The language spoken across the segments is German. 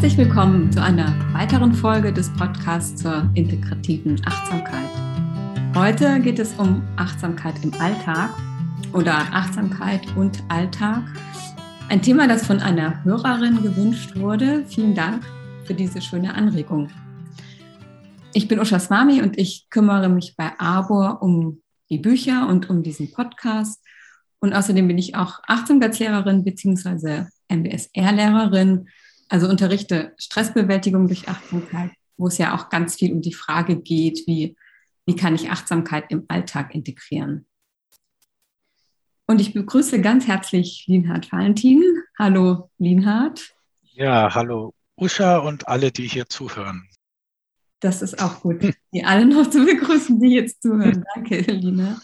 Herzlich willkommen zu einer weiteren Folge des Podcasts zur integrativen Achtsamkeit. Heute geht es um Achtsamkeit im Alltag oder Achtsamkeit und Alltag. Ein Thema, das von einer Hörerin gewünscht wurde. Vielen Dank für diese schöne Anregung. Ich bin Usha Swami und ich kümmere mich bei Arbor um die Bücher und um diesen Podcast. Und außerdem bin ich auch Achtsamkeitslehrerin bzw. MBSR-Lehrerin also unterrichte Stressbewältigung durch Achtsamkeit, wo es ja auch ganz viel um die Frage geht, wie, wie kann ich Achtsamkeit im Alltag integrieren. Und ich begrüße ganz herzlich Linhard Valentin. Hallo Linhard. Ja, hallo Usha und alle, die hier zuhören. Das ist auch gut, die alle noch zu begrüßen, die jetzt zuhören. Danke, Lina.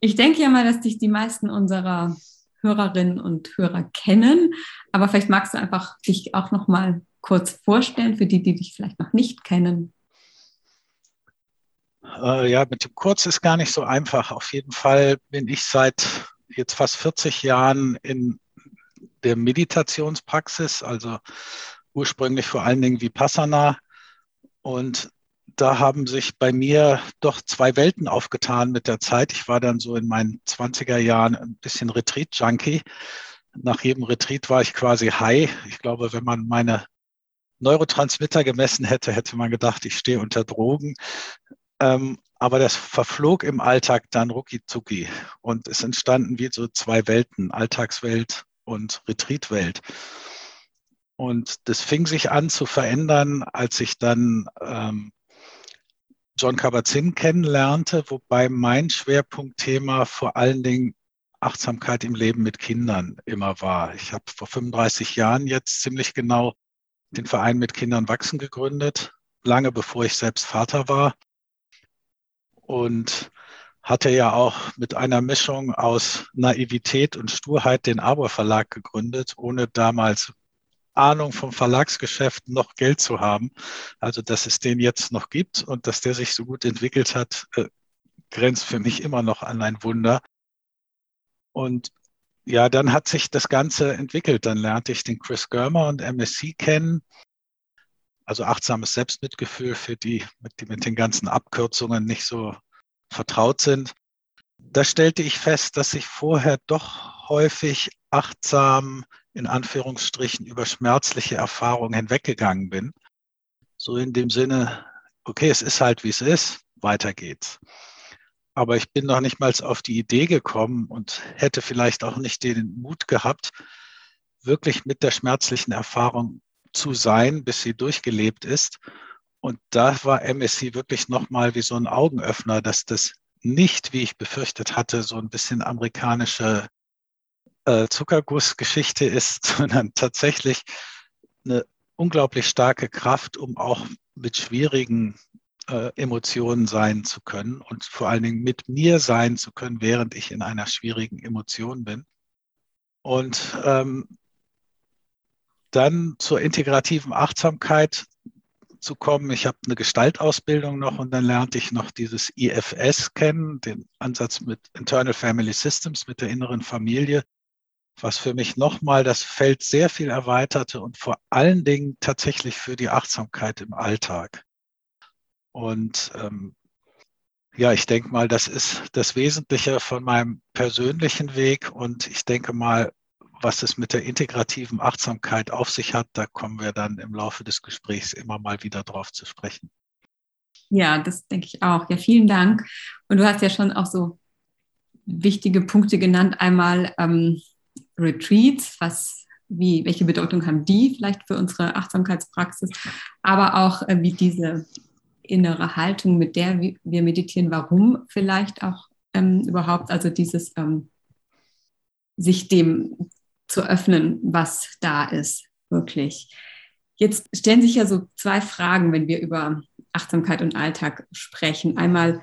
Ich denke ja mal, dass dich die meisten unserer Hörerinnen und Hörer kennen. Aber vielleicht magst du einfach dich auch noch mal kurz vorstellen für die, die dich vielleicht noch nicht kennen. Äh, ja, mit dem Kurz ist gar nicht so einfach. Auf jeden Fall bin ich seit jetzt fast 40 Jahren in der Meditationspraxis, also ursprünglich vor allen Dingen Vipassana und da haben sich bei mir doch zwei Welten aufgetan mit der Zeit. Ich war dann so in meinen 20er Jahren ein bisschen Retreat-Junkie. Nach jedem Retreat war ich quasi high. Ich glaube, wenn man meine Neurotransmitter gemessen hätte, hätte man gedacht, ich stehe unter Drogen. Ähm, aber das verflog im Alltag dann rucki und es entstanden wie so zwei Welten, Alltagswelt und Retreatwelt. Und das fing sich an zu verändern, als ich dann ähm, John Kabat-Zinn kennenlernte, wobei mein Schwerpunktthema vor allen Dingen Achtsamkeit im Leben mit Kindern immer war. Ich habe vor 35 Jahren jetzt ziemlich genau den Verein mit Kindern wachsen gegründet, lange bevor ich selbst Vater war. Und hatte ja auch mit einer Mischung aus Naivität und Sturheit den Arbor Verlag gegründet, ohne damals Ahnung vom Verlagsgeschäft noch Geld zu haben. Also, dass es den jetzt noch gibt und dass der sich so gut entwickelt hat, äh, grenzt für mich immer noch an ein Wunder. Und ja, dann hat sich das Ganze entwickelt. Dann lernte ich den Chris Germer und MSC kennen. Also achtsames Selbstmitgefühl für die, die mit den ganzen Abkürzungen nicht so vertraut sind. Da stellte ich fest, dass ich vorher doch häufig achtsam in Anführungsstrichen über schmerzliche Erfahrungen hinweggegangen bin. So in dem Sinne, okay, es ist halt wie es ist, weiter geht's. Aber ich bin noch nicht mal auf die Idee gekommen und hätte vielleicht auch nicht den Mut gehabt, wirklich mit der schmerzlichen Erfahrung zu sein, bis sie durchgelebt ist. Und da war MSC wirklich nochmal wie so ein Augenöffner, dass das nicht, wie ich befürchtet hatte, so ein bisschen amerikanische äh, Zuckergussgeschichte ist, sondern tatsächlich eine unglaublich starke Kraft, um auch mit schwierigen äh, Emotionen sein zu können und vor allen Dingen mit mir sein zu können, während ich in einer schwierigen Emotion bin. Und ähm, dann zur integrativen Achtsamkeit zu kommen. Ich habe eine Gestaltausbildung noch und dann lernte ich noch dieses IFS kennen, den Ansatz mit Internal Family Systems, mit der inneren Familie, was für mich nochmal das Feld sehr viel erweiterte und vor allen Dingen tatsächlich für die Achtsamkeit im Alltag. Und ähm, ja, ich denke mal, das ist das Wesentliche von meinem persönlichen Weg und ich denke mal, was es mit der integrativen Achtsamkeit auf sich hat, da kommen wir dann im Laufe des Gesprächs immer mal wieder drauf zu sprechen. Ja, das denke ich auch. Ja, vielen Dank. Und du hast ja schon auch so wichtige Punkte genannt. Einmal ähm, Retreats, was, wie, welche Bedeutung haben die vielleicht für unsere Achtsamkeitspraxis, aber auch äh, wie diese innere Haltung, mit der wir meditieren, warum vielleicht auch ähm, überhaupt, also dieses ähm, sich dem zu öffnen, was da ist, wirklich. Jetzt stellen sich ja so zwei Fragen, wenn wir über Achtsamkeit und Alltag sprechen. Einmal,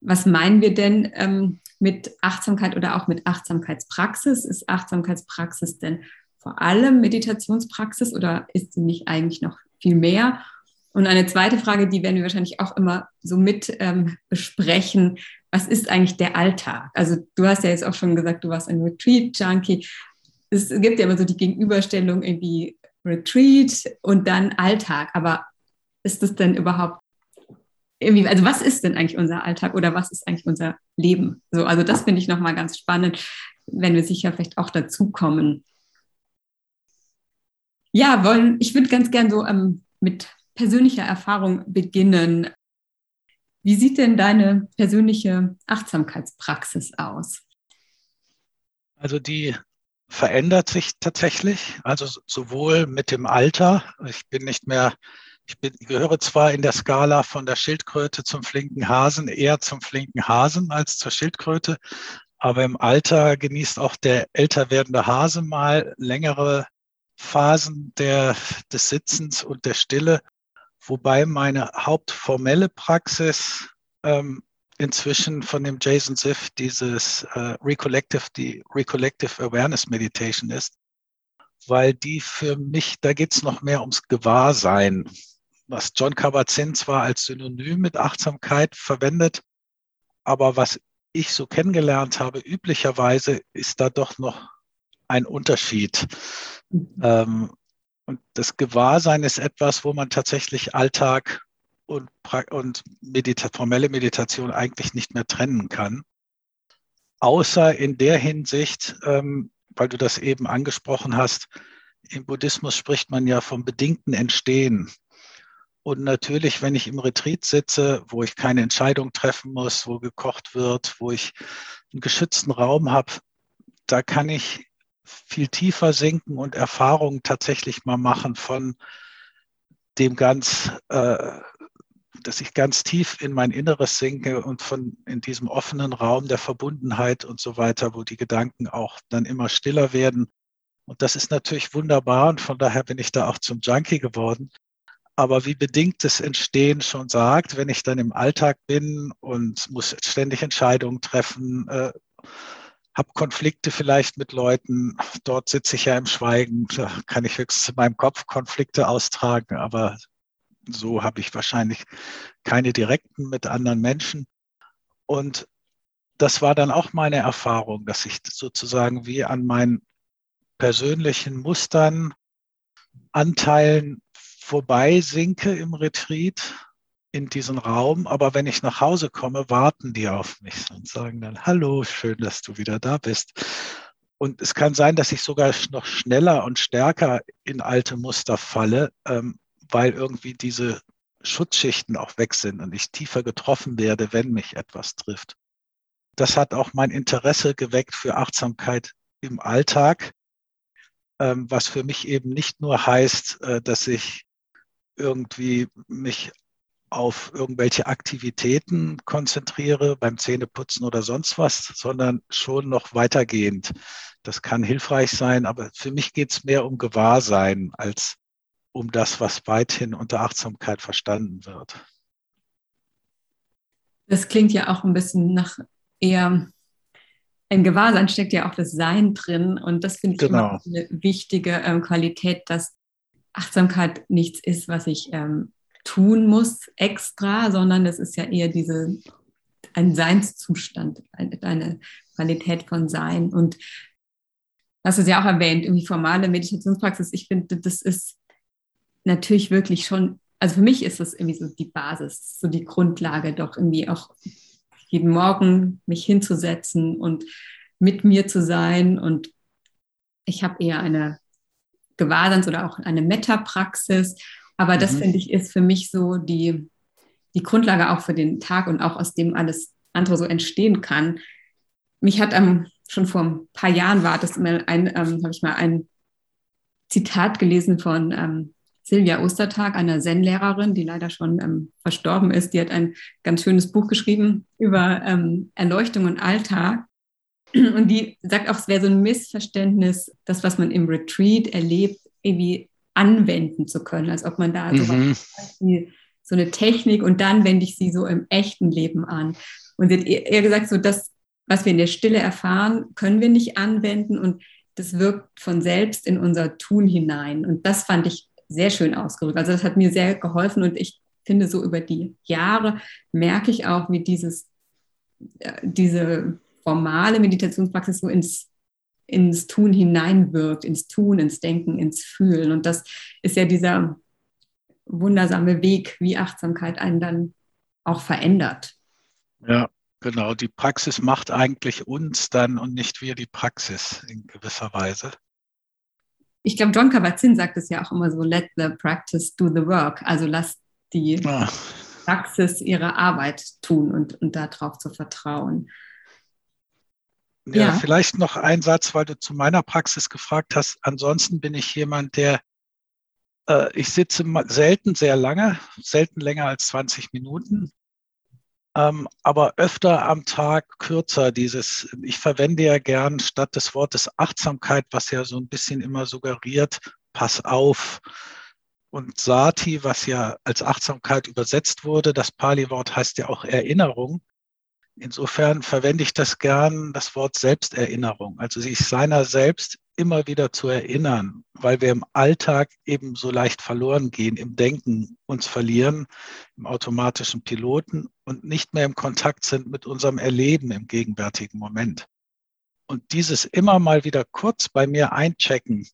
was meinen wir denn ähm, mit Achtsamkeit oder auch mit Achtsamkeitspraxis? Ist Achtsamkeitspraxis denn vor allem Meditationspraxis oder ist sie nicht eigentlich noch viel mehr? Und eine zweite Frage, die werden wir wahrscheinlich auch immer so mit ähm, besprechen. Was ist eigentlich der Alltag? Also du hast ja jetzt auch schon gesagt, du warst ein Retreat-Junkie. Es gibt ja immer so die Gegenüberstellung irgendwie Retreat und dann Alltag. Aber ist das denn überhaupt irgendwie, also was ist denn eigentlich unser Alltag oder was ist eigentlich unser Leben? So, also das finde ich nochmal ganz spannend, wenn wir sicher vielleicht auch dazukommen. Ja, wollen, ich würde ganz gern so ähm, mit persönlicher Erfahrung beginnen. Wie sieht denn deine persönliche Achtsamkeitspraxis aus? Also die verändert sich tatsächlich, also sowohl mit dem Alter. Ich bin nicht mehr, ich bin, gehöre zwar in der Skala von der Schildkröte zum flinken Hasen, eher zum flinken Hasen als zur Schildkröte, aber im Alter genießt auch der älter werdende Hase mal längere Phasen der, des Sitzens und der Stille, wobei meine hauptformelle Praxis ähm, inzwischen von dem Jason Siff dieses äh, Recollective, die Recollective Awareness Meditation ist, weil die für mich, da geht es noch mehr ums Gewahrsein, was John Kabat-Zinn zwar als Synonym mit Achtsamkeit verwendet, aber was ich so kennengelernt habe, üblicherweise ist da doch noch ein Unterschied. Mhm. Ähm, und das Gewahrsein ist etwas, wo man tatsächlich Alltag und, und Medita formelle Meditation eigentlich nicht mehr trennen kann. Außer in der Hinsicht, ähm, weil du das eben angesprochen hast, im Buddhismus spricht man ja vom bedingten Entstehen. Und natürlich, wenn ich im Retreat sitze, wo ich keine Entscheidung treffen muss, wo gekocht wird, wo ich einen geschützten Raum habe, da kann ich viel tiefer sinken und Erfahrungen tatsächlich mal machen von dem ganz äh, dass ich ganz tief in mein Inneres sinke und von in diesem offenen Raum der Verbundenheit und so weiter, wo die Gedanken auch dann immer stiller werden. Und das ist natürlich wunderbar und von daher bin ich da auch zum Junkie geworden. Aber wie bedingtes Entstehen schon sagt, wenn ich dann im Alltag bin und muss ständig Entscheidungen treffen, äh, habe Konflikte vielleicht mit Leuten, dort sitze ich ja im Schweigen, da kann ich höchstens in meinem Kopf Konflikte austragen, aber so habe ich wahrscheinlich keine direkten mit anderen Menschen. Und das war dann auch meine Erfahrung, dass ich sozusagen wie an meinen persönlichen Mustern, Anteilen vorbei sinke im Retreat in diesen Raum. Aber wenn ich nach Hause komme, warten die auf mich und sagen dann, hallo, schön, dass du wieder da bist. Und es kann sein, dass ich sogar noch schneller und stärker in alte Muster falle, ähm, weil irgendwie diese Schutzschichten auch weg sind und ich tiefer getroffen werde, wenn mich etwas trifft. Das hat auch mein Interesse geweckt für Achtsamkeit im Alltag, ähm, was für mich eben nicht nur heißt, äh, dass ich irgendwie mich auf irgendwelche Aktivitäten konzentriere, beim Zähneputzen oder sonst was, sondern schon noch weitergehend. Das kann hilfreich sein, aber für mich geht es mehr um Gewahrsein als um das, was weithin unter Achtsamkeit verstanden wird. Das klingt ja auch ein bisschen nach eher im Gewahrsein steckt ja auch das Sein drin und das finde ich genau. immer eine wichtige ähm, Qualität, dass Achtsamkeit nichts ist, was ich ähm, tun muss extra, sondern es ist ja eher diese ein Seinszustand, eine Qualität von Sein und das ist ja auch erwähnt, irgendwie formale Meditationspraxis. Ich finde, das ist natürlich wirklich schon, also für mich ist das irgendwie so die Basis, so die Grundlage, doch irgendwie auch jeden Morgen mich hinzusetzen und mit mir zu sein. Und ich habe eher eine Gewahrseins- oder auch eine Meta-Praxis. Aber das, mhm. finde ich, ist für mich so die, die Grundlage auch für den Tag und auch aus dem alles andere so entstehen kann. Mich hat ähm, schon vor ein paar Jahren war das ein, ähm, habe ich mal ein Zitat gelesen von ähm, Silvia Ostertag, einer Zen-Lehrerin, die leider schon ähm, verstorben ist. Die hat ein ganz schönes Buch geschrieben über ähm, Erleuchtung und Alltag. Und die sagt auch, es wäre so ein Missverständnis, das, was man im Retreat erlebt, irgendwie anwenden zu können, als ob man da mhm. so, so eine Technik und dann wende ich sie so im echten Leben an. Und sie hat eher gesagt, so das, was wir in der Stille erfahren, können wir nicht anwenden und das wirkt von selbst in unser Tun hinein. Und das fand ich sehr schön ausgedrückt. Also das hat mir sehr geholfen und ich finde, so über die Jahre merke ich auch, wie dieses, äh, diese formale Meditationspraxis so ins, ins Tun hineinwirkt, ins Tun, ins Denken, ins Fühlen. Und das ist ja dieser wundersame Weg, wie Achtsamkeit einen dann auch verändert. Ja, genau. Die Praxis macht eigentlich uns dann und nicht wir die Praxis in gewisser Weise. Ich glaube, John Kabat-Zinn sagt es ja auch immer so, let the practice do the work. Also lass die ah. Praxis ihre Arbeit tun und, und darauf zu vertrauen. Ja, ja, vielleicht noch ein Satz, weil du zu meiner Praxis gefragt hast. Ansonsten bin ich jemand, der, äh, ich sitze selten sehr lange, selten länger als 20 Minuten, ähm, aber öfter am Tag kürzer. Dieses, ich verwende ja gern statt des Wortes Achtsamkeit, was ja so ein bisschen immer suggeriert, pass auf. Und Sati, was ja als Achtsamkeit übersetzt wurde, das Pali-Wort heißt ja auch Erinnerung. Insofern verwende ich das gern, das Wort Selbsterinnerung, also sich seiner selbst immer wieder zu erinnern, weil wir im Alltag eben so leicht verloren gehen, im Denken uns verlieren, im automatischen Piloten und nicht mehr im Kontakt sind mit unserem Erleben im gegenwärtigen Moment. Und dieses immer mal wieder kurz bei mir einchecken,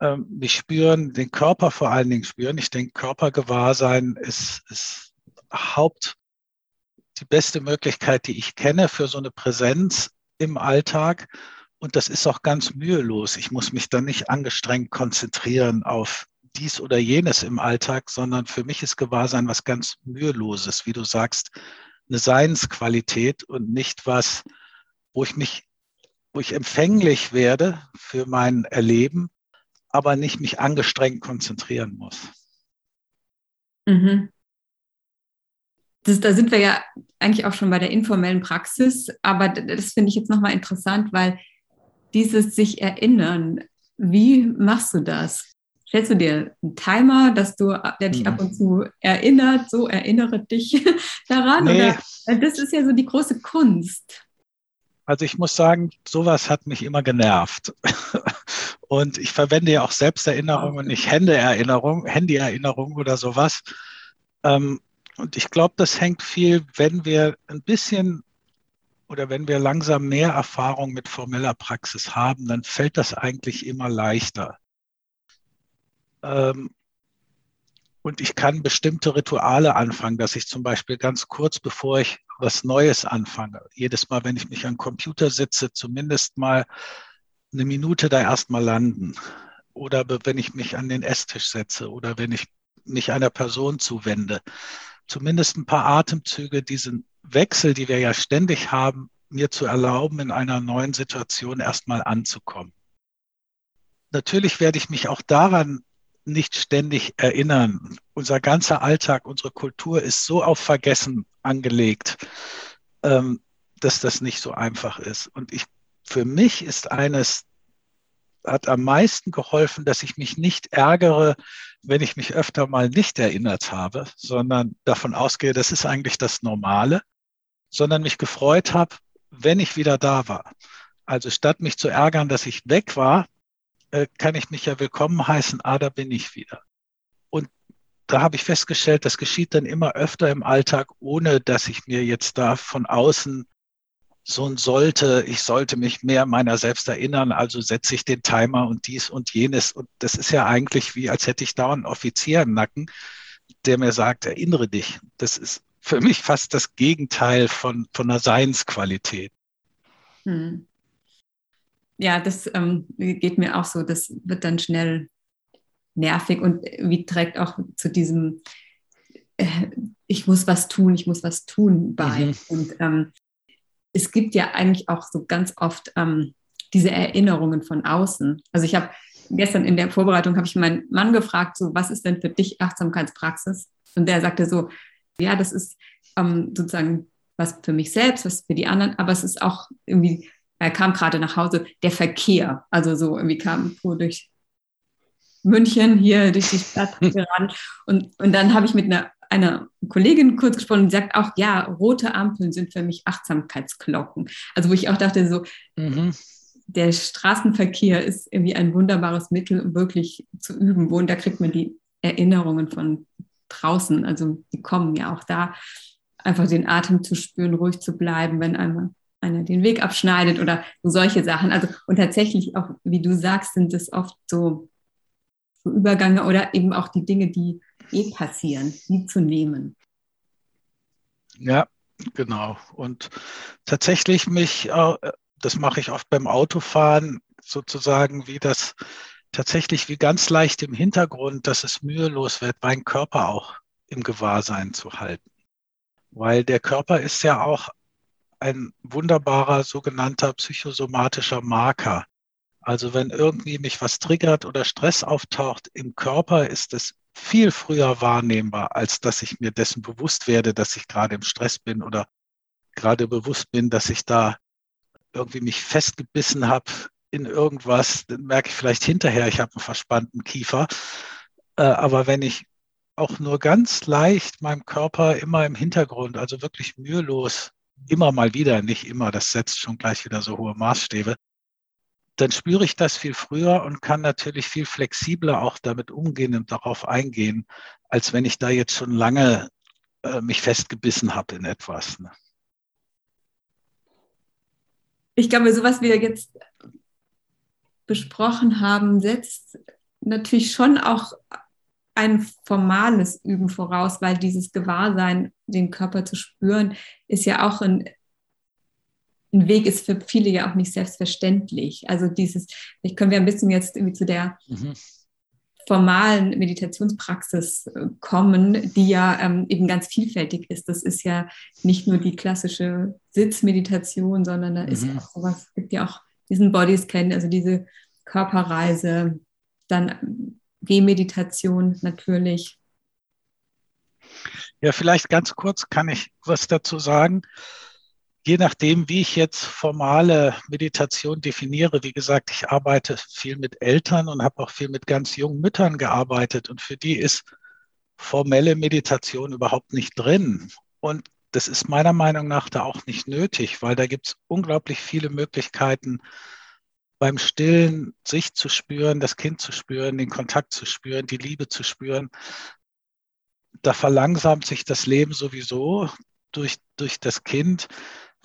äh, mich spüren, den Körper vor allen Dingen spüren. Ich denke, Körpergewahrsein ist, ist Haupt die beste Möglichkeit, die ich kenne für so eine Präsenz im Alltag. Und das ist auch ganz mühelos. Ich muss mich dann nicht angestrengt konzentrieren auf dies oder jenes im Alltag, sondern für mich ist Gewahrsein was ganz müheloses, wie du sagst, eine Seinsqualität und nicht was, wo ich mich, wo ich empfänglich werde für mein Erleben, aber nicht mich angestrengt konzentrieren muss. Mhm das, da sind wir ja eigentlich auch schon bei der informellen Praxis, aber das finde ich jetzt nochmal interessant, weil dieses sich erinnern, wie machst du das? Stellst du dir einen Timer, dass du, der dich ab mhm. und zu erinnert, so erinnere dich daran? Nee. Oder? Das ist ja so die große Kunst. Also ich muss sagen, sowas hat mich immer genervt. Und ich verwende ja auch Selbsterinnerung und nicht Händeerinnerung, Handyerinnerung oder sowas. Ähm, und ich glaube, das hängt viel, wenn wir ein bisschen oder wenn wir langsam mehr Erfahrung mit formeller Praxis haben, dann fällt das eigentlich immer leichter. Ähm, und ich kann bestimmte Rituale anfangen, dass ich zum Beispiel ganz kurz, bevor ich was Neues anfange, jedes Mal, wenn ich mich am Computer sitze, zumindest mal eine Minute da erstmal landen. Oder wenn ich mich an den Esstisch setze oder wenn ich mich einer Person zuwende zumindest ein paar Atemzüge diesen Wechsel, die wir ja ständig haben, mir zu erlauben, in einer neuen Situation erstmal anzukommen. Natürlich werde ich mich auch daran nicht ständig erinnern. Unser ganzer Alltag, unsere Kultur ist so auf Vergessen angelegt, ähm, dass das nicht so einfach ist. Und ich, für mich ist eines hat am meisten geholfen, dass ich mich nicht ärgere, wenn ich mich öfter mal nicht erinnert habe, sondern davon ausgehe, das ist eigentlich das Normale, sondern mich gefreut habe, wenn ich wieder da war. Also statt mich zu ärgern, dass ich weg war, äh, kann ich mich ja willkommen heißen, ah, da bin ich wieder. Und da habe ich festgestellt, das geschieht dann immer öfter im Alltag, ohne dass ich mir jetzt da von außen so ein sollte, ich sollte mich mehr meiner selbst erinnern, also setze ich den Timer und dies und jenes. Und das ist ja eigentlich wie, als hätte ich da einen Offizier im Nacken, der mir sagt, erinnere dich. Das ist für mich fast das Gegenteil von, von einer Seinsqualität. Hm. Ja, das ähm, geht mir auch so. Das wird dann schnell nervig und wie trägt auch zu diesem, äh, ich muss was tun, ich muss was tun bei. Mhm. Und ähm, es gibt ja eigentlich auch so ganz oft ähm, diese Erinnerungen von außen. Also ich habe gestern in der Vorbereitung habe ich meinen Mann gefragt, so was ist denn für dich Achtsamkeitspraxis? Und der sagte so, ja, das ist ähm, sozusagen was für mich selbst, was für die anderen, aber es ist auch irgendwie, er kam gerade nach Hause, der Verkehr, also so irgendwie kam fuhr durch München hier durch die Stadt gerannt und, und dann habe ich mit einer einer Kollegin kurz gesprochen, die sagt auch, ja, rote Ampeln sind für mich Achtsamkeitsglocken. Also wo ich auch dachte, so, mhm. der Straßenverkehr ist irgendwie ein wunderbares Mittel, um wirklich zu üben. Wo, und da kriegt man die Erinnerungen von draußen, also die kommen ja auch da, einfach den Atem zu spüren, ruhig zu bleiben, wenn einmal einer den Weg abschneidet oder so solche Sachen. Also und tatsächlich auch, wie du sagst, sind es oft so Übergänge oder eben auch die Dinge, die eh passieren, die zu nehmen. Ja, genau. Und tatsächlich mich, äh, das mache ich oft beim Autofahren, sozusagen wie das tatsächlich wie ganz leicht im Hintergrund, dass es mühelos wird, meinen Körper auch im Gewahrsein zu halten. Weil der Körper ist ja auch ein wunderbarer sogenannter psychosomatischer Marker. Also wenn irgendwie mich was triggert oder Stress auftaucht im Körper, ist es viel früher wahrnehmbar, als dass ich mir dessen bewusst werde, dass ich gerade im Stress bin oder gerade bewusst bin, dass ich da irgendwie mich festgebissen habe in irgendwas, dann merke ich vielleicht hinterher, ich habe einen verspannten Kiefer. Äh, aber wenn ich auch nur ganz leicht meinem Körper immer im Hintergrund, also wirklich mühelos, immer mal wieder, nicht immer, das setzt schon gleich wieder so hohe Maßstäbe, dann spüre ich das viel früher und kann natürlich viel flexibler auch damit umgehen und darauf eingehen, als wenn ich da jetzt schon lange äh, mich festgebissen habe in etwas. Ne? Ich glaube, sowas wie wir jetzt besprochen haben, setzt natürlich schon auch ein formales Üben voraus, weil dieses Gewahrsein, den Körper zu spüren, ist ja auch ein, ein Weg, ist für viele ja auch nicht selbstverständlich. Also dieses, vielleicht können wir ein bisschen jetzt irgendwie zu der mhm. formalen Meditationspraxis äh, kommen, die ja ähm, eben ganz vielfältig ist. Das ist ja nicht nur die klassische Sitzmeditation, sondern da mhm. ist ja auch sowas, gibt ja auch diesen Bodyscan, also diese Körperreise, dann Gehmeditation natürlich. Ja, vielleicht ganz kurz kann ich was dazu sagen. Je nachdem, wie ich jetzt formale Meditation definiere, wie gesagt, ich arbeite viel mit Eltern und habe auch viel mit ganz jungen Müttern gearbeitet und für die ist formelle Meditation überhaupt nicht drin. Und das ist meiner Meinung nach da auch nicht nötig, weil da gibt es unglaublich viele Möglichkeiten, beim Stillen sich zu spüren, das Kind zu spüren, den Kontakt zu spüren, die Liebe zu spüren. Da verlangsamt sich das Leben sowieso durch, durch das Kind.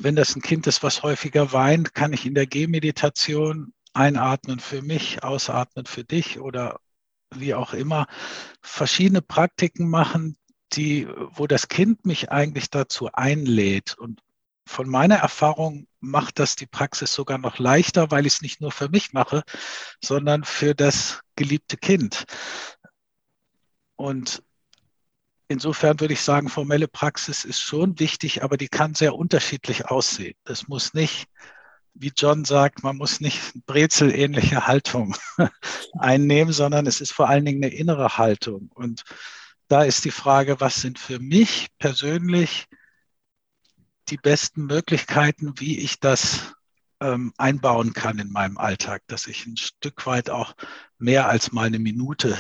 Wenn das ein Kind ist, was häufiger weint, kann ich in der Gehmeditation einatmen für mich, ausatmen für dich oder wie auch immer, verschiedene Praktiken machen, die, wo das Kind mich eigentlich dazu einlädt. Und von meiner Erfahrung macht das die Praxis sogar noch leichter, weil ich es nicht nur für mich mache, sondern für das geliebte Kind. Und insofern würde ich sagen, formelle Praxis ist schon wichtig, aber die kann sehr unterschiedlich aussehen. Das muss nicht, wie John sagt, man muss nicht brezelähnliche Haltung einnehmen, sondern es ist vor allen Dingen eine innere Haltung. Und da ist die Frage, was sind für mich persönlich die besten Möglichkeiten, wie ich das ähm, einbauen kann in meinem Alltag, dass ich ein Stück weit auch mehr als mal eine Minute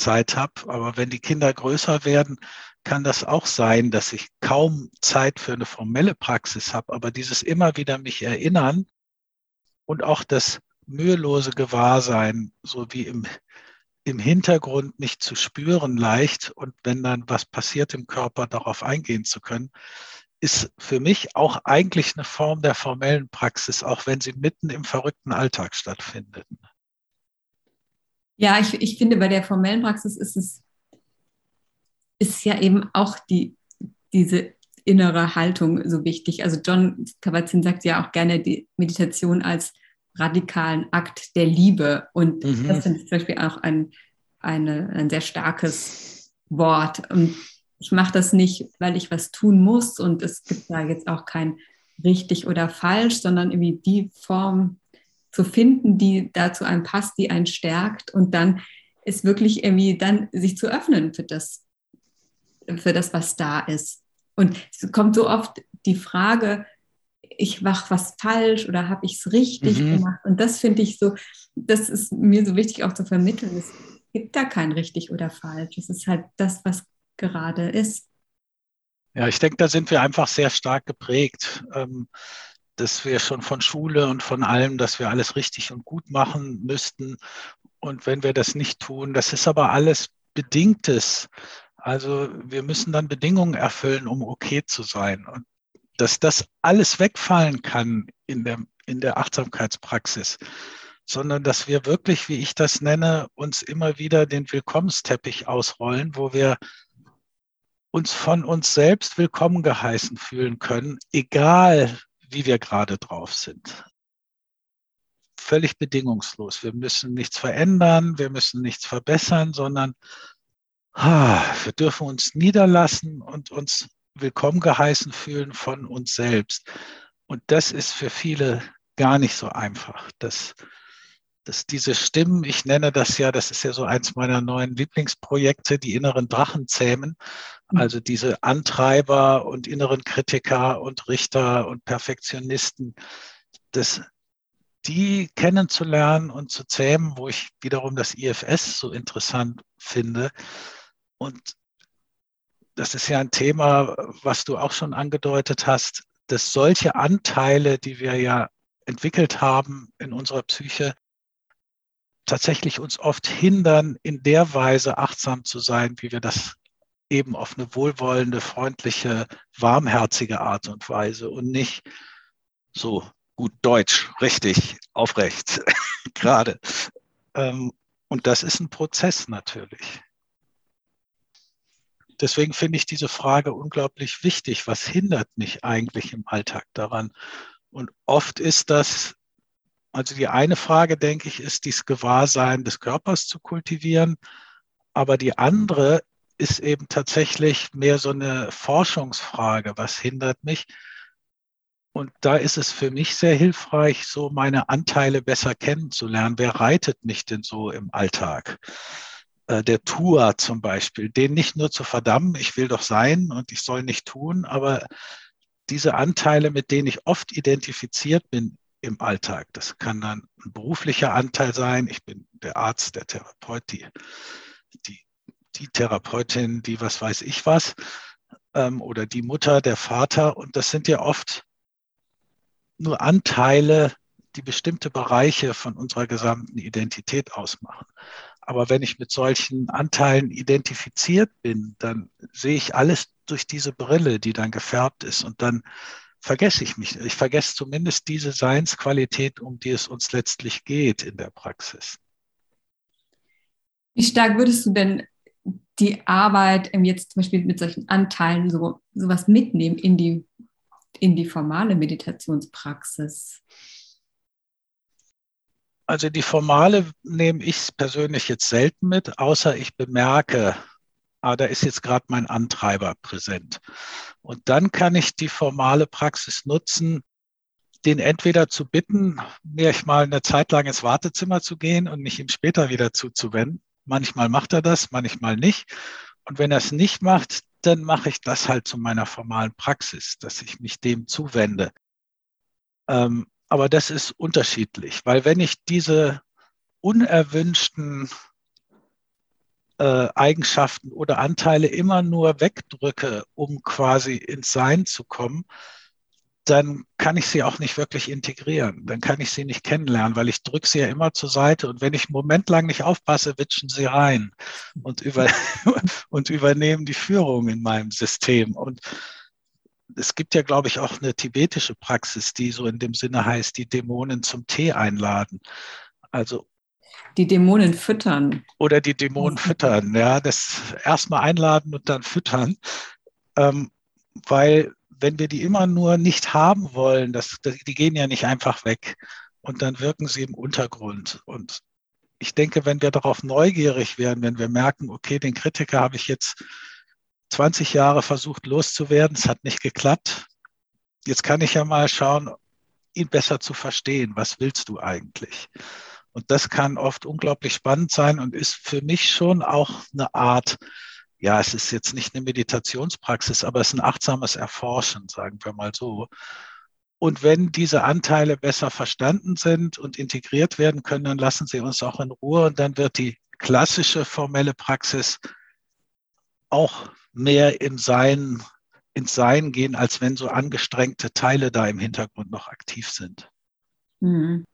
Zeit habe. Aber wenn die Kinder größer werden, kann das auch sein, dass ich kaum Zeit für eine formelle Praxis habe, aber dieses immer wieder mich erinnern und auch das mühelose Gewahrsein, so wie im, im Hintergrund nicht zu spüren leicht und wenn dann was passiert im Körper, darauf eingehen zu können, ist für mich auch eigentlich eine Form der formellen Praxis, auch wenn sie mitten im verrückten Alltag stattfindet. Ja, ich, ich finde, bei der formellen Praxis ist es ist ja eben auch die, diese innere Haltung so wichtig. Also John Kabat-Zinn sagt ja auch gerne die Meditation als radikalen Akt der Liebe. Und mhm. das finde ich zum Beispiel auch ein, eine, ein sehr starkes Wort. Und ich mache das nicht, weil ich was tun muss und es gibt da jetzt auch kein richtig oder falsch, sondern irgendwie die Form zu finden, die dazu einem passt, die einen stärkt und dann ist wirklich irgendwie dann sich zu öffnen für das, für das, was da ist. Und es kommt so oft die Frage, ich mache was falsch oder habe ich es richtig mhm. gemacht? Und das finde ich so, das ist mir so wichtig auch zu vermitteln. Es gibt da kein richtig oder falsch. Es ist halt das, was gerade ist. Ja, ich denke, da sind wir einfach sehr stark geprägt, ähm, dass wir schon von Schule und von allem, dass wir alles richtig und gut machen müssten. Und wenn wir das nicht tun, das ist aber alles Bedingtes. Also wir müssen dann Bedingungen erfüllen, um okay zu sein. Und dass das alles wegfallen kann in der, in der Achtsamkeitspraxis, sondern dass wir wirklich, wie ich das nenne, uns immer wieder den Willkommensteppich ausrollen, wo wir uns von uns selbst willkommen geheißen fühlen können, egal wie wir gerade drauf sind. Völlig bedingungslos. Wir müssen nichts verändern, wir müssen nichts verbessern, sondern wir dürfen uns niederlassen und uns willkommen geheißen fühlen von uns selbst. Und das ist für viele gar nicht so einfach. Das, dass diese Stimmen, ich nenne das ja, das ist ja so eins meiner neuen Lieblingsprojekte, die inneren Drachen zähmen. Mhm. Also diese Antreiber und inneren Kritiker und Richter und Perfektionisten, das, die kennenzulernen und zu zähmen, wo ich wiederum das IFS so interessant finde. Und das ist ja ein Thema, was du auch schon angedeutet hast, dass solche Anteile, die wir ja entwickelt haben in unserer Psyche, tatsächlich uns oft hindern, in der Weise achtsam zu sein, wie wir das eben auf eine wohlwollende, freundliche, warmherzige Art und Weise und nicht so gut Deutsch, richtig, aufrecht, gerade. Ähm, und das ist ein Prozess natürlich deswegen finde ich diese Frage unglaublich wichtig. Was hindert mich eigentlich im Alltag daran? Und oft ist das, also die eine Frage, denke ich, ist dieses Gewahrsein des Körpers zu kultivieren. Aber die andere ist eben tatsächlich mehr so eine Forschungsfrage. Was hindert mich? Und da ist es für mich sehr hilfreich, so meine Anteile besser kennenzulernen. Wer reitet mich denn so im Alltag? Äh, der Tour zum Beispiel, den nicht nur zu verdammen, ich will doch sein und ich soll nicht tun, aber diese Anteile, mit denen ich oft identifiziert bin im Alltag, das kann dann ein beruflicher Anteil sein, ich bin der Arzt, der Therapeut, die, die, die Therapeutin, die was weiß ich was, ähm, oder die Mutter, der Vater, und das sind ja oft nur Anteile, die bestimmte Bereiche von unserer gesamten Identität ausmachen. Aber wenn ich mit solchen Anteilen identifiziert bin, dann sehe ich alles durch diese Brille, die dann gefärbt ist. Und dann vergesse ich mich. Ich vergesse zumindest diese Seinsqualität, um die es uns letztlich geht in der Praxis. Wie stark würdest du denn die Arbeit jetzt zum Beispiel mit solchen Anteilen so sowas mitnehmen in die, in die formale Meditationspraxis? Also die formale nehme ich persönlich jetzt selten mit, außer ich bemerke, ah, da ist jetzt gerade mein Antreiber präsent. Und dann kann ich die formale Praxis nutzen, den entweder zu bitten, mir mal eine Zeit lang ins Wartezimmer zu gehen und mich ihm später wieder zuzuwenden. Manchmal macht er das, manchmal nicht. Und wenn er es nicht macht, dann mache ich das halt zu meiner formalen Praxis, dass ich mich dem zuwende. Ähm, aber das ist unterschiedlich, weil wenn ich diese unerwünschten äh, Eigenschaften oder Anteile immer nur wegdrücke, um quasi ins Sein zu kommen, dann kann ich sie auch nicht wirklich integrieren. Dann kann ich sie nicht kennenlernen, weil ich drücke sie ja immer zur Seite und wenn ich einen Moment lang nicht aufpasse, witschen sie rein und, über, und übernehmen die Führung in meinem System. Und es gibt ja, glaube ich, auch eine tibetische Praxis, die so in dem Sinne heißt, die Dämonen zum Tee einladen. Also die Dämonen füttern. Oder die Dämonen füttern, ja, das erstmal einladen und dann füttern. Ähm, weil wenn wir die immer nur nicht haben wollen, das, die gehen ja nicht einfach weg und dann wirken sie im Untergrund. Und ich denke, wenn wir darauf neugierig werden, wenn wir merken, okay, den Kritiker habe ich jetzt 20 Jahre versucht loszuwerden, es hat nicht geklappt. Jetzt kann ich ja mal schauen, ihn besser zu verstehen. Was willst du eigentlich? Und das kann oft unglaublich spannend sein und ist für mich schon auch eine Art, ja, es ist jetzt nicht eine Meditationspraxis, aber es ist ein achtsames Erforschen, sagen wir mal so. Und wenn diese Anteile besser verstanden sind und integriert werden können, dann lassen sie uns auch in Ruhe und dann wird die klassische formelle Praxis auch mehr im Sein, ins Sein gehen, als wenn so angestrengte Teile da im Hintergrund noch aktiv sind. Mhm.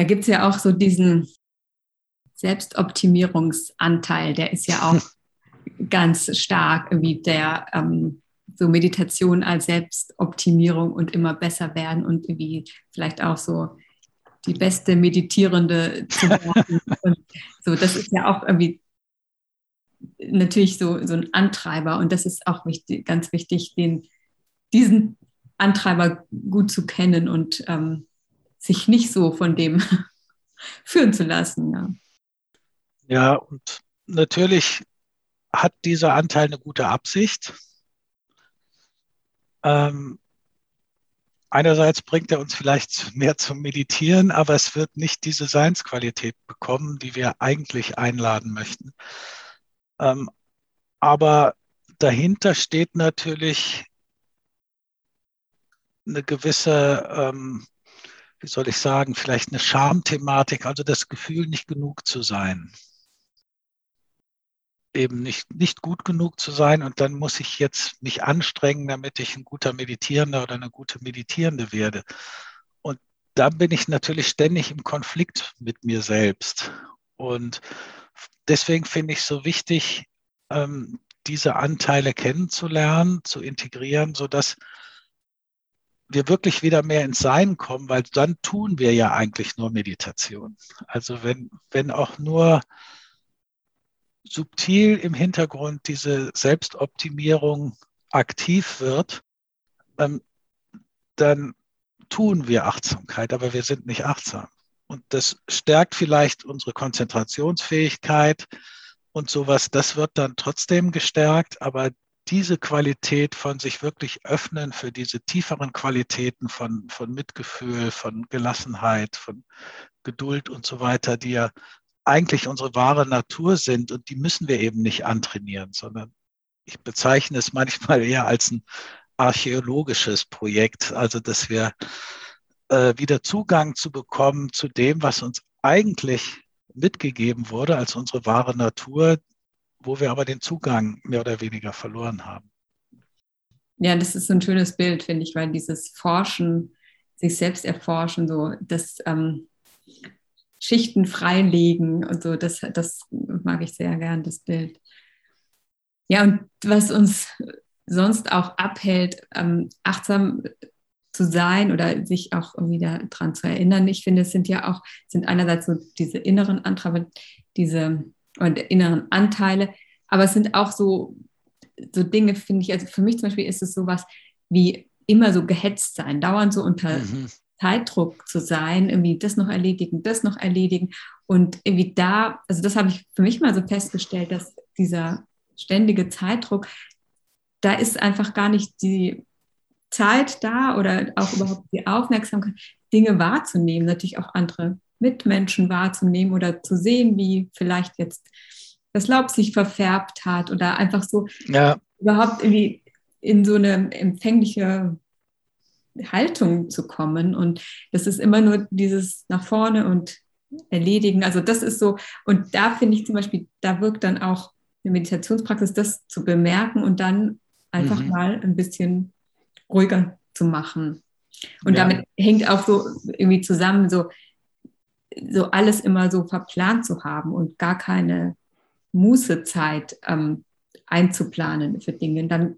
Da gibt es ja auch so diesen Selbstoptimierungsanteil, der ist ja auch ganz stark irgendwie der ähm, so Meditation als Selbstoptimierung und immer besser werden und irgendwie vielleicht auch so die beste Meditierende zu werden. und so, das ist ja auch irgendwie natürlich so, so ein Antreiber und das ist auch wichtig, ganz wichtig, den, diesen Antreiber gut zu kennen und ähm, sich nicht so von dem führen zu lassen. Ja. ja, und natürlich hat dieser Anteil eine gute Absicht. Ähm, einerseits bringt er uns vielleicht mehr zum Meditieren, aber es wird nicht diese Seinsqualität bekommen, die wir eigentlich einladen möchten. Ähm, aber dahinter steht natürlich eine gewisse, ähm, wie soll ich sagen, vielleicht eine Schamthematik, also das Gefühl, nicht genug zu sein. Eben nicht, nicht gut genug zu sein und dann muss ich jetzt mich anstrengen, damit ich ein guter Meditierender oder eine gute Meditierende werde. Und da bin ich natürlich ständig im Konflikt mit mir selbst. Und deswegen finde ich es so wichtig, ähm, diese Anteile kennenzulernen, zu integrieren, sodass wir wirklich wieder mehr ins Sein kommen, weil dann tun wir ja eigentlich nur Meditation. Also wenn, wenn auch nur subtil im Hintergrund diese Selbstoptimierung aktiv wird, ähm, dann tun wir Achtsamkeit, aber wir sind nicht achtsam. Und das stärkt vielleicht unsere Konzentrationsfähigkeit und sowas. Das wird dann trotzdem gestärkt, aber diese Qualität von sich wirklich öffnen für diese tieferen Qualitäten von, von Mitgefühl, von Gelassenheit, von Geduld und so weiter, die ja eigentlich unsere wahre Natur sind und die müssen wir eben nicht antrainieren, sondern ich bezeichne es manchmal eher als ein archäologisches Projekt, also dass wir äh, wieder Zugang zu bekommen zu dem, was uns eigentlich mitgegeben wurde als unsere wahre Natur, wo wir aber den Zugang mehr oder weniger verloren haben. Ja, das ist so ein schönes Bild, finde ich, weil dieses Forschen, sich selbst erforschen, so das ähm, Schichten freilegen und so, das, das mag ich sehr gern, das Bild. Ja, und was uns sonst auch abhält, ähm, achtsam zu sein oder sich auch irgendwie daran zu erinnern. Ich finde, es sind ja auch, sind einerseits so diese inneren Antreiber, diese und inneren Anteile. Aber es sind auch so, so Dinge, finde ich, also für mich zum Beispiel ist es sowas wie immer so gehetzt sein, dauernd so unter mhm. Zeitdruck zu sein, irgendwie das noch erledigen, das noch erledigen. Und irgendwie da, also das habe ich für mich mal so festgestellt, dass dieser ständige Zeitdruck, da ist einfach gar nicht die Zeit da oder auch überhaupt die Aufmerksamkeit, Dinge wahrzunehmen, natürlich auch andere Mitmenschen wahrzunehmen oder zu sehen, wie vielleicht jetzt das Laub sich verfärbt hat oder einfach so ja. überhaupt irgendwie in so eine empfängliche Haltung zu kommen. Und das ist immer nur dieses nach vorne und erledigen. Also das ist so, und da finde ich zum Beispiel, da wirkt dann auch eine Meditationspraxis, das zu bemerken und dann einfach mhm. mal ein bisschen ruhiger zu machen. Und ja. damit hängt auch so irgendwie zusammen, so so alles immer so verplant zu haben und gar keine Mußezeit ähm, einzuplanen für Dinge, dann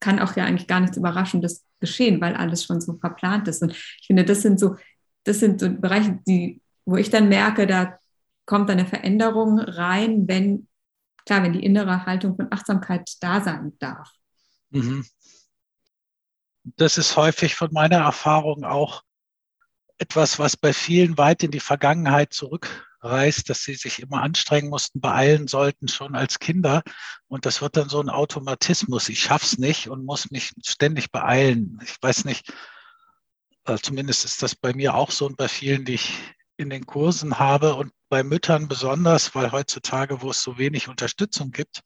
kann auch ja eigentlich gar nichts Überraschendes geschehen, weil alles schon so verplant ist. Und ich finde, das sind so, das sind so Bereiche, die, wo ich dann merke, da kommt eine Veränderung rein, wenn, klar, wenn die innere Haltung von Achtsamkeit da sein darf. Mhm. Das ist häufig von meiner Erfahrung auch etwas, was bei vielen weit in die Vergangenheit zurückreist, dass sie sich immer anstrengen mussten, beeilen sollten, schon als Kinder. Und das wird dann so ein Automatismus. Ich schaff's nicht und muss mich ständig beeilen. Ich weiß nicht, äh, zumindest ist das bei mir auch so und bei vielen, die ich in den Kursen habe und bei Müttern besonders, weil heutzutage, wo es so wenig Unterstützung gibt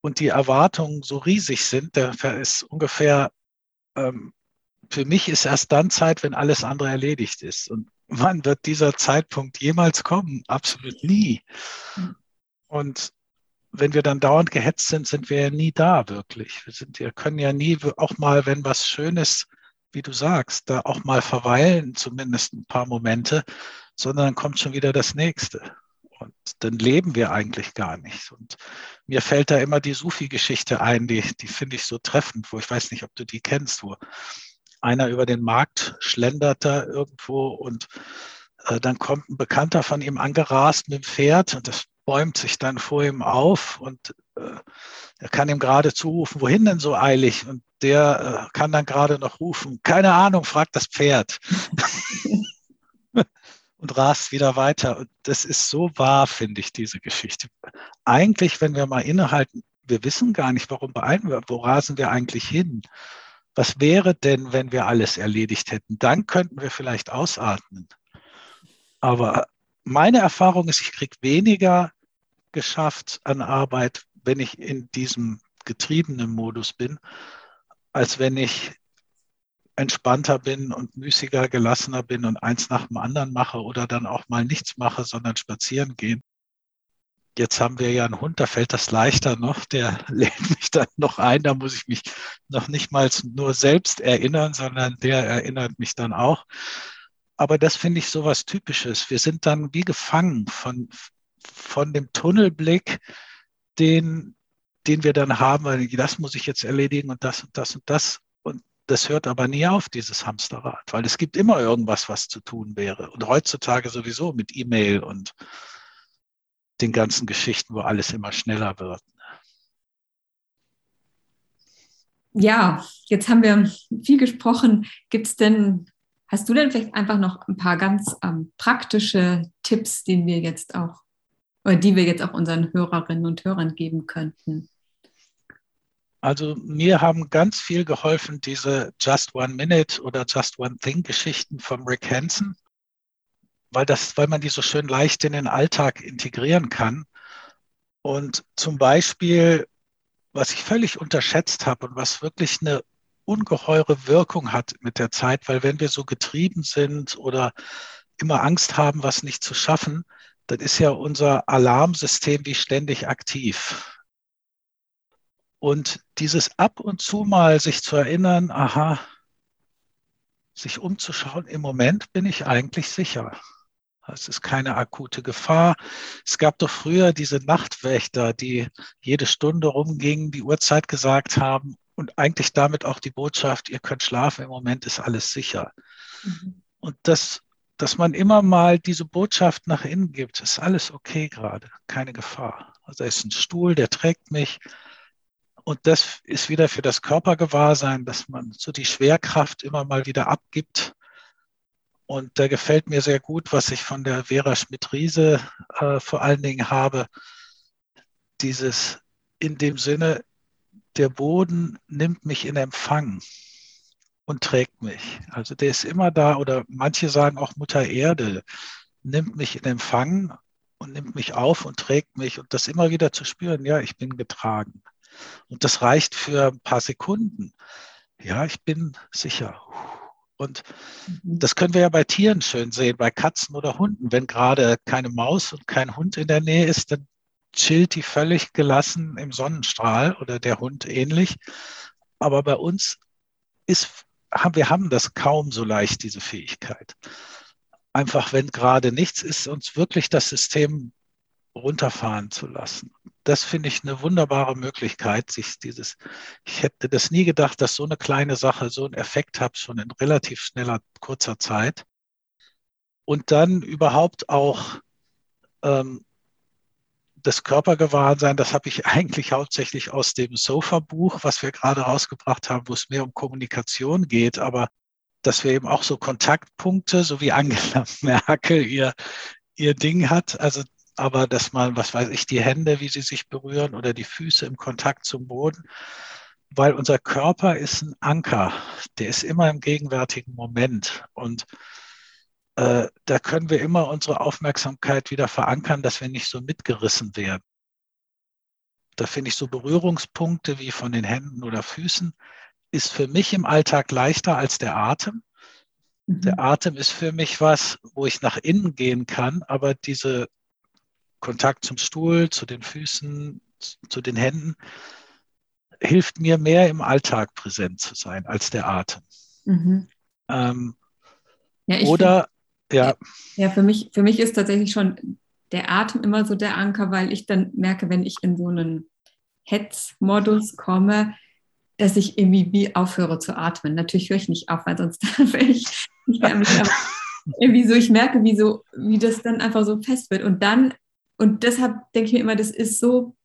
und die Erwartungen so riesig sind, da ist ungefähr ähm, für mich ist erst dann Zeit, wenn alles andere erledigt ist. Und wann wird dieser Zeitpunkt jemals kommen? Absolut nie. Und wenn wir dann dauernd gehetzt sind, sind wir ja nie da wirklich. Wir, sind, wir können ja nie auch mal, wenn was Schönes, wie du sagst, da auch mal verweilen, zumindest ein paar Momente, sondern dann kommt schon wieder das nächste. Und dann leben wir eigentlich gar nicht. Und mir fällt da immer die Sufi-Geschichte ein, die, die finde ich so treffend, wo ich weiß nicht, ob du die kennst, wo einer über den Markt schlendert da irgendwo und äh, dann kommt ein Bekannter von ihm angerast mit dem Pferd und das bäumt sich dann vor ihm auf und äh, er kann ihm gerade zurufen, wohin denn so eilig? Und der äh, kann dann gerade noch rufen, keine Ahnung, fragt das Pferd. und rast wieder weiter. Und das ist so wahr, finde ich, diese Geschichte. Eigentlich, wenn wir mal innehalten, wir wissen gar nicht, warum beeilen wir, wo rasen wir eigentlich hin? Was wäre denn, wenn wir alles erledigt hätten? Dann könnten wir vielleicht ausatmen. Aber meine Erfahrung ist, ich kriege weniger geschafft an Arbeit, wenn ich in diesem getriebenen Modus bin, als wenn ich entspannter bin und müßiger, gelassener bin und eins nach dem anderen mache oder dann auch mal nichts mache, sondern spazieren gehen. Jetzt haben wir ja einen Hund, da fällt das leichter noch, der lädt mich dann noch ein, da muss ich mich noch nicht mal nur selbst erinnern, sondern der erinnert mich dann auch. Aber das finde ich so was Typisches. Wir sind dann wie gefangen von, von dem Tunnelblick, den, den wir dann haben, weil das muss ich jetzt erledigen und das und das und das das hört aber nie auf, dieses Hamsterrad, weil es gibt immer irgendwas, was zu tun wäre. Und heutzutage sowieso mit E-Mail und den ganzen Geschichten, wo alles immer schneller wird. Ja, jetzt haben wir viel gesprochen. Gibt es denn, hast du denn vielleicht einfach noch ein paar ganz ähm, praktische Tipps, den wir jetzt auch, oder die wir jetzt auch unseren Hörerinnen und Hörern geben könnten? Also mir haben ganz viel geholfen diese Just One Minute oder Just One Thing Geschichten vom Rick Hansen, weil das, weil man die so schön leicht in den Alltag integrieren kann. Und zum Beispiel, was ich völlig unterschätzt habe und was wirklich eine ungeheure Wirkung hat mit der Zeit, weil wenn wir so getrieben sind oder immer Angst haben, was nicht zu schaffen, dann ist ja unser Alarmsystem wie ständig aktiv. Und dieses ab und zu mal sich zu erinnern, aha, sich umzuschauen, im Moment bin ich eigentlich sicher. Es ist keine akute Gefahr. Es gab doch früher diese Nachtwächter, die jede Stunde rumgingen, die Uhrzeit gesagt haben und eigentlich damit auch die Botschaft, ihr könnt schlafen, im Moment ist alles sicher. Mhm. Und das, dass man immer mal diese Botschaft nach innen gibt, ist alles okay gerade, keine Gefahr. Also da ist ein Stuhl, der trägt mich, und das ist wieder für das Körpergewahrsein, dass man so die Schwerkraft immer mal wieder abgibt. Und da gefällt mir sehr gut, was ich von der Vera Schmidt-Riese äh, vor allen Dingen habe. Dieses in dem Sinne, der Boden nimmt mich in Empfang und trägt mich. Also der ist immer da oder manche sagen auch Mutter Erde nimmt mich in Empfang und nimmt mich auf und trägt mich und das immer wieder zu spüren, ja, ich bin getragen. Und das reicht für ein paar Sekunden. Ja, ich bin sicher. Und mhm. das können wir ja bei Tieren schön sehen, bei Katzen oder Hunden. Wenn gerade keine Maus und kein Hund in der Nähe ist, dann chillt die völlig gelassen im Sonnenstrahl oder der Hund ähnlich. Aber bei uns ist, wir haben das kaum so leicht, diese Fähigkeit. Einfach, wenn gerade nichts ist, uns wirklich das System runterfahren zu lassen. Das finde ich eine wunderbare Möglichkeit, sich dieses, ich hätte das nie gedacht, dass so eine kleine Sache so einen Effekt hat, schon in relativ schneller, kurzer Zeit. Und dann überhaupt auch ähm, das Körpergewahrsein, das habe ich eigentlich hauptsächlich aus dem Sofa-Buch, was wir gerade rausgebracht haben, wo es mehr um Kommunikation geht, aber dass wir eben auch so Kontaktpunkte, so wie Angela Merkel ihr, ihr Ding hat, also aber dass man, was weiß ich, die Hände, wie sie sich berühren oder die Füße im Kontakt zum Boden, weil unser Körper ist ein Anker, der ist immer im gegenwärtigen Moment und äh, da können wir immer unsere Aufmerksamkeit wieder verankern, dass wir nicht so mitgerissen werden. Da finde ich so Berührungspunkte wie von den Händen oder Füßen ist für mich im Alltag leichter als der Atem. Der mhm. Atem ist für mich was, wo ich nach innen gehen kann, aber diese Kontakt zum Stuhl, zu den Füßen, zu den Händen, hilft mir mehr im Alltag präsent zu sein als der Atem. Mhm. Ähm, ja, oder, find, ja. Ja, für mich, für mich ist tatsächlich schon der Atem immer so der Anker, weil ich dann merke, wenn ich in so einen Hetzmodus komme, dass ich irgendwie wie aufhöre zu atmen. Natürlich höre ich nicht auf, weil sonst wäre ich, mich aber irgendwie so, ich merke, wie so, wie das dann einfach so fest wird. Und dann, und deshalb denke ich mir immer, das ist so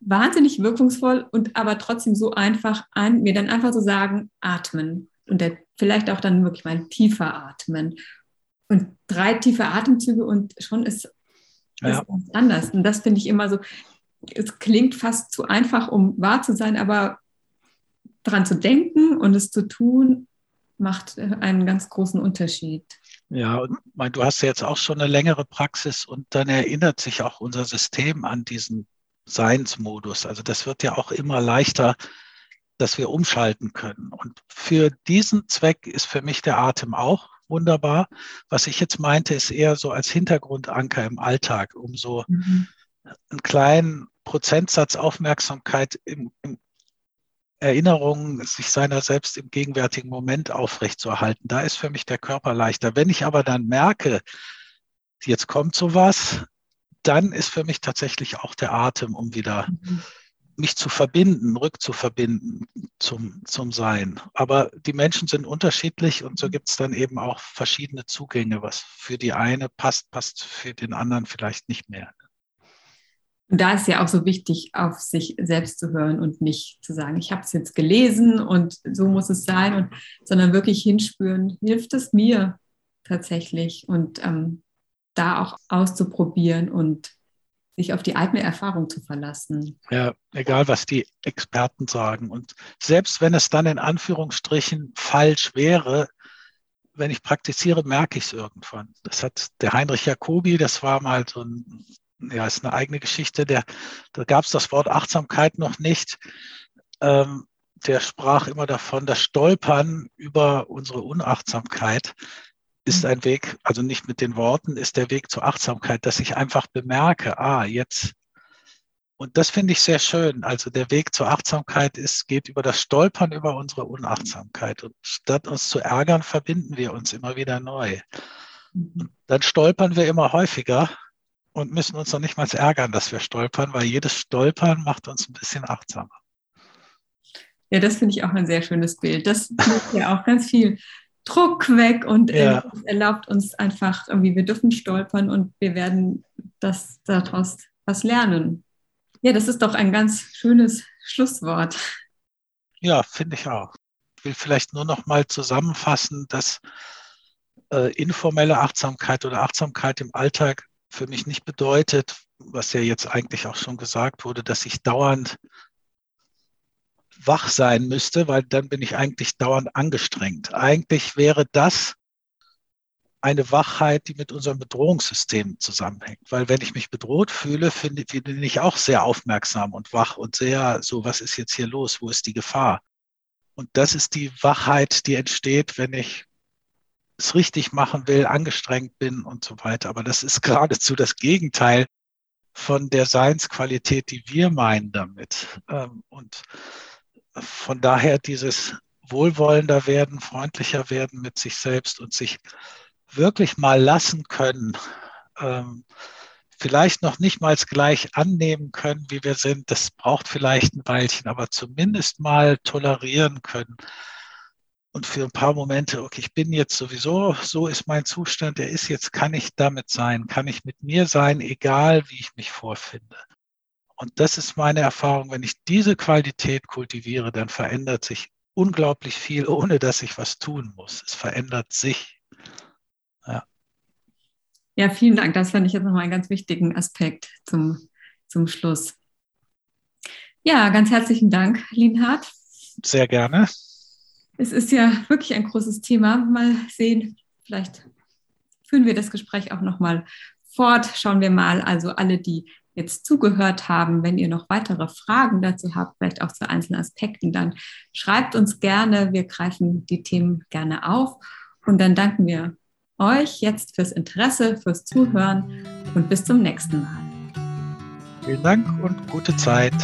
wahnsinnig wirkungsvoll und aber trotzdem so einfach an, mir dann einfach so sagen, atmen. Und der, vielleicht auch dann wirklich mal tiefer atmen. Und drei tiefe Atemzüge und schon ist ja. ganz anders. Und das finde ich immer so, es klingt fast zu einfach, um wahr zu sein, aber daran zu denken und es zu tun, macht einen ganz großen Unterschied. Ja, und mein, du hast ja jetzt auch schon eine längere Praxis und dann erinnert sich auch unser System an diesen Seinsmodus. Also das wird ja auch immer leichter, dass wir umschalten können. Und für diesen Zweck ist für mich der Atem auch wunderbar. Was ich jetzt meinte, ist eher so als Hintergrundanker im Alltag, um so mhm. einen kleinen Prozentsatz Aufmerksamkeit im, im Erinnerung, sich seiner selbst im gegenwärtigen Moment aufrechtzuerhalten. Da ist für mich der Körper leichter. Wenn ich aber dann merke, jetzt kommt sowas, dann ist für mich tatsächlich auch der Atem, um wieder mhm. mich zu verbinden, rückzuverbinden zum, zum Sein. Aber die Menschen sind unterschiedlich und so mhm. gibt es dann eben auch verschiedene Zugänge. Was für die eine passt, passt für den anderen vielleicht nicht mehr. Und da ist ja auch so wichtig, auf sich selbst zu hören und nicht zu sagen, ich habe es jetzt gelesen und so muss es sein, und, sondern wirklich hinspüren, hilft es mir tatsächlich und ähm, da auch auszuprobieren und sich auf die eigene Erfahrung zu verlassen. Ja, egal was die Experten sagen. Und selbst wenn es dann in Anführungsstrichen falsch wäre, wenn ich praktiziere, merke ich es irgendwann. Das hat der Heinrich Jacobi, das war mal so ein ja, ist eine eigene Geschichte. Der, da gab es das Wort Achtsamkeit noch nicht. Ähm, der sprach immer davon, das Stolpern über unsere Unachtsamkeit ist ein Weg, also nicht mit den Worten, ist der Weg zur Achtsamkeit, dass ich einfach bemerke, ah, jetzt. Und das finde ich sehr schön. Also der Weg zur Achtsamkeit ist, geht über das Stolpern über unsere Unachtsamkeit. Und statt uns zu ärgern, verbinden wir uns immer wieder neu. Und mhm. dann stolpern wir immer häufiger und müssen uns noch nicht mal ärgern, dass wir stolpern, weil jedes Stolpern macht uns ein bisschen achtsamer. Ja, das finde ich auch ein sehr schönes Bild. Das nimmt ja auch ganz viel Druck weg und ja. erlaubt uns einfach irgendwie, wir dürfen stolpern und wir werden das daraus was lernen. Ja, das ist doch ein ganz schönes Schlusswort. Ja, finde ich auch. Ich will vielleicht nur noch mal zusammenfassen, dass äh, informelle Achtsamkeit oder Achtsamkeit im Alltag für mich nicht bedeutet, was ja jetzt eigentlich auch schon gesagt wurde, dass ich dauernd wach sein müsste, weil dann bin ich eigentlich dauernd angestrengt. Eigentlich wäre das eine Wachheit, die mit unserem Bedrohungssystem zusammenhängt. Weil wenn ich mich bedroht fühle, finde, bin ich auch sehr aufmerksam und wach und sehr so, was ist jetzt hier los? Wo ist die Gefahr? Und das ist die Wachheit, die entsteht, wenn ich es richtig machen will, angestrengt bin und so weiter. Aber das ist geradezu das Gegenteil von der Seinsqualität, die wir meinen damit. Ähm, und von daher dieses wohlwollender werden, freundlicher werden mit sich selbst und sich wirklich mal lassen können, ähm, vielleicht noch nicht mal gleich annehmen können, wie wir sind. Das braucht vielleicht ein Weilchen, aber zumindest mal tolerieren können und für ein paar Momente, okay, ich bin jetzt sowieso, so ist mein Zustand, der ist jetzt, kann ich damit sein, kann ich mit mir sein, egal wie ich mich vorfinde. Und das ist meine Erfahrung, wenn ich diese Qualität kultiviere, dann verändert sich unglaublich viel, ohne dass ich was tun muss. Es verändert sich. Ja, ja vielen Dank. Das fand ich jetzt nochmal einen ganz wichtigen Aspekt zum, zum Schluss. Ja, ganz herzlichen Dank, Linhard. Sehr gerne. Es ist ja wirklich ein großes Thema. Mal sehen, vielleicht führen wir das Gespräch auch noch mal fort. Schauen wir mal, also alle, die jetzt zugehört haben, wenn ihr noch weitere Fragen dazu habt, vielleicht auch zu einzelnen Aspekten, dann schreibt uns gerne. Wir greifen die Themen gerne auf. Und dann danken wir euch jetzt fürs Interesse, fürs Zuhören und bis zum nächsten Mal. Vielen Dank und gute Zeit.